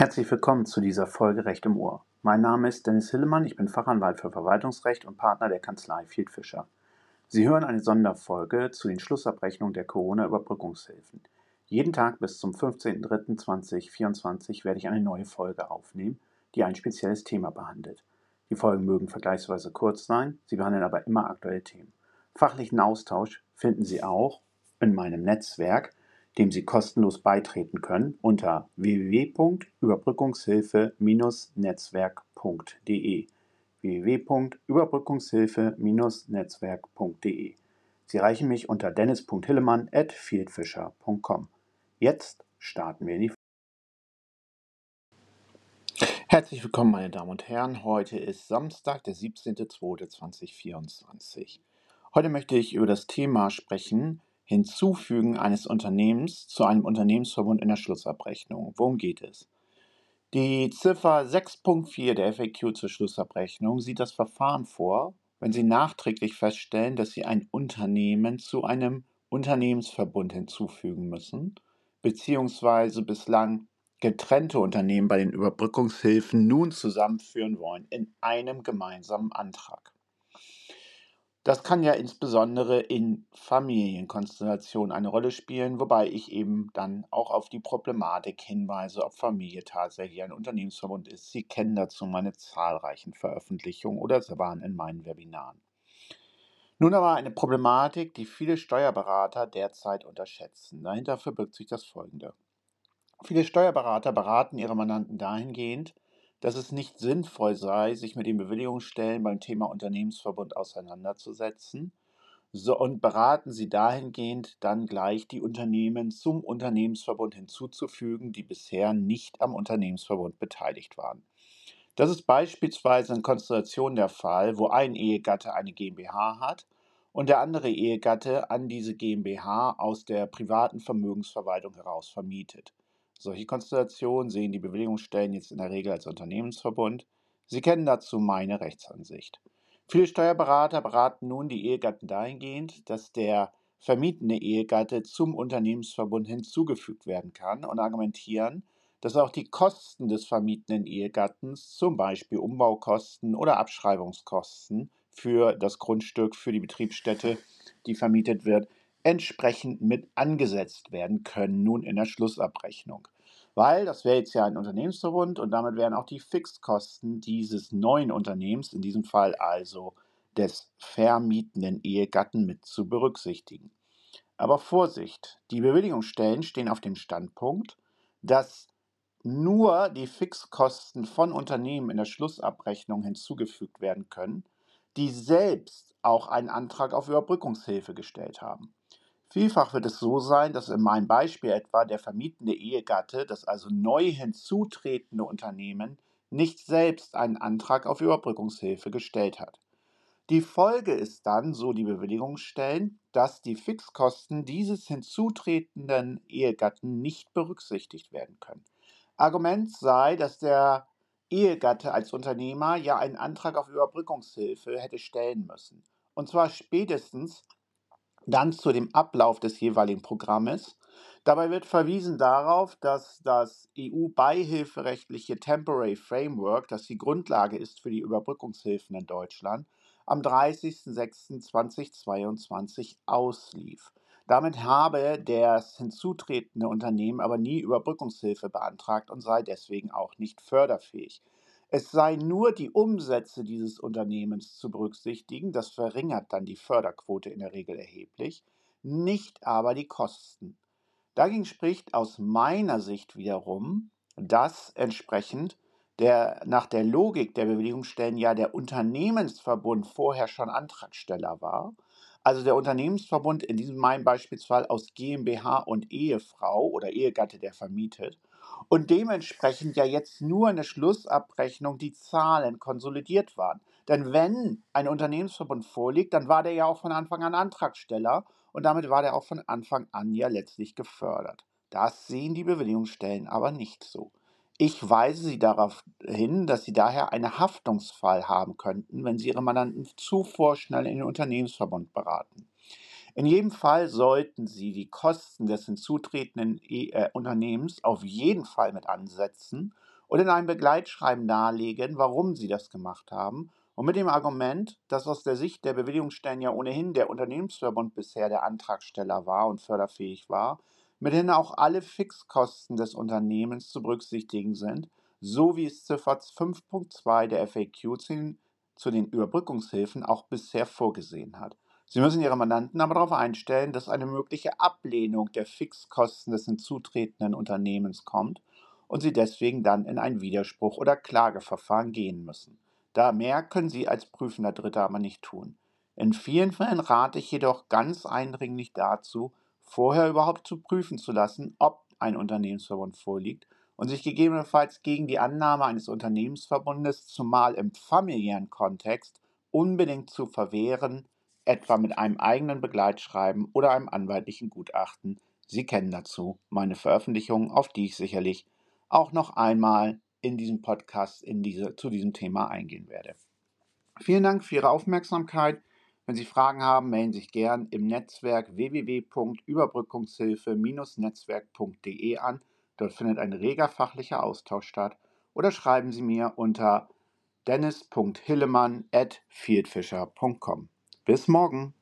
Herzlich willkommen zu dieser Folge Recht im Ohr. Mein Name ist Dennis Hillemann, ich bin Fachanwalt für Verwaltungsrecht und Partner der Kanzlei Field Fischer. Sie hören eine Sonderfolge zu den Schlussabrechnungen der Corona-Überbrückungshilfen. Jeden Tag bis zum 15.03.2024 werde ich eine neue Folge aufnehmen, die ein spezielles Thema behandelt. Die Folgen mögen vergleichsweise kurz sein, sie behandeln aber immer aktuelle Themen. Fachlichen Austausch finden Sie auch in meinem Netzwerk dem Sie kostenlos beitreten können unter www.überbrückungshilfe-netzwerk.de www.überbrückungshilfe-netzwerk.de Sie erreichen mich unter dennis.hillemann@fieldfisher.com. Jetzt starten wir in die Herzlich willkommen, meine Damen und Herren. Heute ist Samstag, der 17.02.2024. Heute möchte ich über das Thema sprechen, Hinzufügen eines Unternehmens zu einem Unternehmensverbund in der Schlussabrechnung. Worum geht es? Die Ziffer 6.4 der FAQ zur Schlussabrechnung sieht das Verfahren vor, wenn Sie nachträglich feststellen, dass Sie ein Unternehmen zu einem Unternehmensverbund hinzufügen müssen, beziehungsweise bislang getrennte Unternehmen bei den Überbrückungshilfen nun zusammenführen wollen in einem gemeinsamen Antrag. Das kann ja insbesondere in Familienkonstellationen eine Rolle spielen, wobei ich eben dann auch auf die Problematik hinweise, ob Familie tatsächlich ein Unternehmensverbund ist. Sie kennen dazu meine zahlreichen Veröffentlichungen oder sie waren in meinen Webinaren. Nun aber eine Problematik, die viele Steuerberater derzeit unterschätzen. Dahinter verbirgt sich das Folgende. Viele Steuerberater beraten ihre Mandanten dahingehend, dass es nicht sinnvoll sei, sich mit den Bewilligungsstellen beim Thema Unternehmensverbund auseinanderzusetzen so, und beraten Sie dahingehend dann gleich die Unternehmen zum Unternehmensverbund hinzuzufügen, die bisher nicht am Unternehmensverbund beteiligt waren. Das ist beispielsweise in Konstellationen der Fall, wo ein Ehegatte eine GmbH hat und der andere Ehegatte an diese GmbH aus der privaten Vermögensverwaltung heraus vermietet. Solche Konstellationen sehen die Bewilligungsstellen jetzt in der Regel als Unternehmensverbund. Sie kennen dazu meine Rechtsansicht. Viele Steuerberater beraten nun die Ehegatten dahingehend, dass der vermietende Ehegatte zum Unternehmensverbund hinzugefügt werden kann und argumentieren, dass auch die Kosten des vermietenden Ehegattens, zum Beispiel Umbaukosten oder Abschreibungskosten für das Grundstück, für die Betriebsstätte, die vermietet wird, entsprechend mit angesetzt werden können, nun in der Schlussabrechnung. Weil das wäre jetzt ja ein Unternehmensverbund und damit wären auch die Fixkosten dieses neuen Unternehmens, in diesem Fall also des vermietenden Ehegatten, mit zu berücksichtigen. Aber Vorsicht, die Bewilligungsstellen stehen auf dem Standpunkt, dass nur die Fixkosten von Unternehmen in der Schlussabrechnung hinzugefügt werden können, die selbst auch einen Antrag auf Überbrückungshilfe gestellt haben. Vielfach wird es so sein, dass in meinem Beispiel etwa der vermietende Ehegatte, das also neu hinzutretende Unternehmen, nicht selbst einen Antrag auf Überbrückungshilfe gestellt hat. Die Folge ist dann, so die Bewilligungsstellen, dass die Fixkosten dieses hinzutretenden Ehegatten nicht berücksichtigt werden können. Argument sei, dass der Ehegatte als Unternehmer ja einen Antrag auf Überbrückungshilfe hätte stellen müssen. Und zwar spätestens dann zu dem Ablauf des jeweiligen Programmes. Dabei wird verwiesen darauf, dass das EU-beihilferechtliche Temporary Framework, das die Grundlage ist für die Überbrückungshilfen in Deutschland, am 30.06.2022 auslief. Damit habe das hinzutretende Unternehmen aber nie Überbrückungshilfe beantragt und sei deswegen auch nicht förderfähig. Es sei nur die Umsätze dieses Unternehmens zu berücksichtigen, das verringert dann die Förderquote in der Regel erheblich, nicht aber die Kosten. Dagegen spricht aus meiner Sicht wiederum, dass entsprechend der nach der Logik der Bewilligungsstellen ja der Unternehmensverbund vorher schon Antragsteller war. Also der Unternehmensverbund in diesem meinem Beispielsfall aus GmbH und Ehefrau oder Ehegatte, der vermietet und dementsprechend ja jetzt nur in der Schlussabrechnung die Zahlen konsolidiert waren. Denn wenn ein Unternehmensverbund vorliegt, dann war der ja auch von Anfang an Antragsteller und damit war der auch von Anfang an ja letztlich gefördert. Das sehen die Bewilligungsstellen aber nicht so. Ich weise Sie darauf hin, dass Sie daher einen Haftungsfall haben könnten, wenn Sie Ihre Mandanten zu vorschnell in den Unternehmensverbund beraten. In jedem Fall sollten Sie die Kosten des hinzutretenden äh, Unternehmens auf jeden Fall mit ansetzen und in einem Begleitschreiben darlegen, warum Sie das gemacht haben und mit dem Argument, dass aus der Sicht der Bewilligungsstellen ja ohnehin der Unternehmensverbund bisher der Antragsteller war und förderfähig war, mithin auch alle Fixkosten des Unternehmens zu berücksichtigen sind, so wie es Ziffer 5.2 der FAQ zu den Überbrückungshilfen auch bisher vorgesehen hat. Sie müssen Ihre Mandanten aber darauf einstellen, dass eine mögliche Ablehnung der Fixkosten des hinzutretenden Unternehmens kommt und Sie deswegen dann in ein Widerspruch oder Klageverfahren gehen müssen. Da mehr können Sie als prüfender Dritter aber nicht tun. In vielen Fällen rate ich jedoch ganz eindringlich dazu, vorher überhaupt zu prüfen zu lassen, ob ein Unternehmensverbund vorliegt und sich gegebenenfalls gegen die Annahme eines Unternehmensverbundes, zumal im familiären Kontext, unbedingt zu verwehren, etwa mit einem eigenen Begleitschreiben oder einem anwaltlichen Gutachten. Sie kennen dazu meine Veröffentlichungen, auf die ich sicherlich auch noch einmal in diesem Podcast in diese, zu diesem Thema eingehen werde. Vielen Dank für Ihre Aufmerksamkeit. Wenn Sie Fragen haben, melden Sie sich gern im Netzwerk www.überbrückungshilfe-netzwerk.de an. Dort findet ein reger fachlicher Austausch statt. Oder schreiben Sie mir unter dennis.hillemann at fieldfisher.com. Bis morgen!